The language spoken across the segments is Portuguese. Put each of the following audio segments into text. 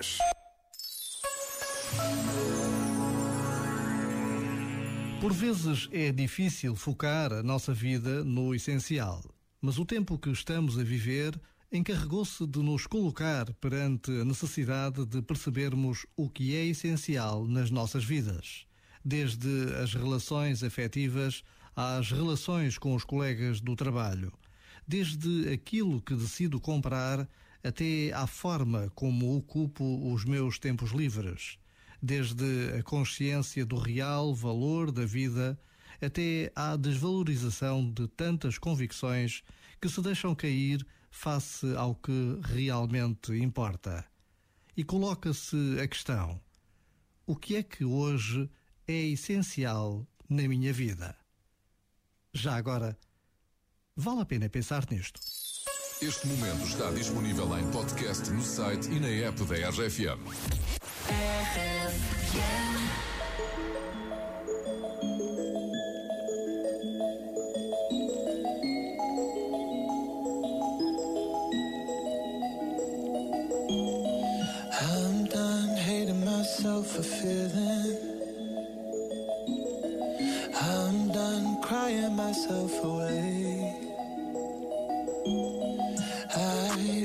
10. Por vezes é difícil focar a nossa vida no essencial, mas o tempo que estamos a viver encarregou-se de nos colocar perante a necessidade de percebermos o que é essencial nas nossas vidas, desde as relações afetivas às relações com os colegas do trabalho, desde aquilo que decido comprar até à forma como ocupo os meus tempos livres desde a consciência do real valor da vida até à desvalorização de tantas convicções que se deixam cair face ao que realmente importa. E coloca-se a questão: o que é que hoje é essencial na minha vida? Já agora, vale a pena pensar nisto. Este momento está disponível em podcast no site e na app da RFM. I'm done hating myself for feeling. I'm done crying myself away.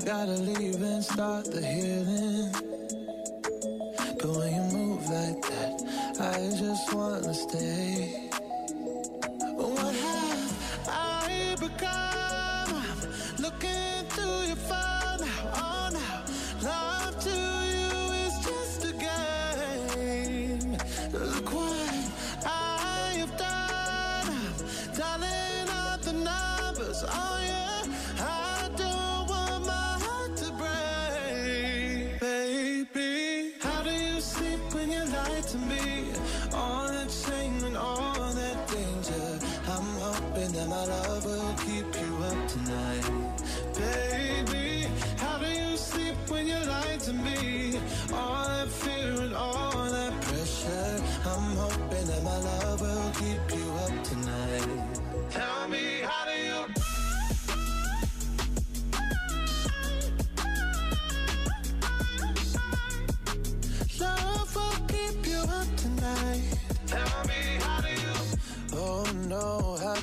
Gotta leave and start the healing. But when you move like that, I just wanna stay. What have I become? Looking through your phone now, oh now. Love to you is just a game. Look what I have done. I'm dialing up the numbers, oh yeah. When to me? All that shame and all that danger. I'm hoping that my love will keep you up tonight, baby.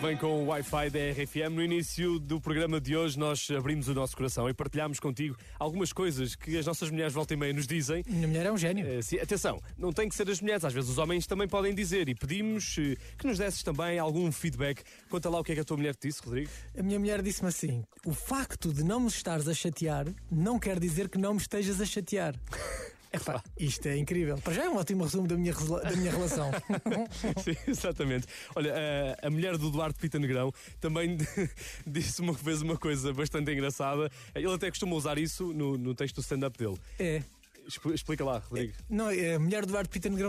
Muito bem com o Wi-Fi da RFM. No início do programa de hoje, nós abrimos o nosso coração e partilhámos contigo algumas coisas que as nossas mulheres volta e meia nos dizem. Minha mulher é um gênio. Eh, sim, atenção, não tem que ser as mulheres, às vezes os homens também podem dizer e pedimos eh, que nos desses também algum feedback. Conta lá o que é que a tua mulher te disse, Rodrigo. A minha mulher disse-me assim: o facto de não me estares a chatear não quer dizer que não me estejas a chatear. Epá, isto é incrível. Para já é um ótimo resumo da minha, da minha relação. Sim, exatamente. Olha, a, a mulher do Duarte Pita Negrão também disse uma vez uma coisa bastante engraçada. Ele até costuma usar isso no, no texto do stand-up dele. É. Expl- Explica lá, Rodrigo. Não, é a mulher do Eduardo Pita Negrão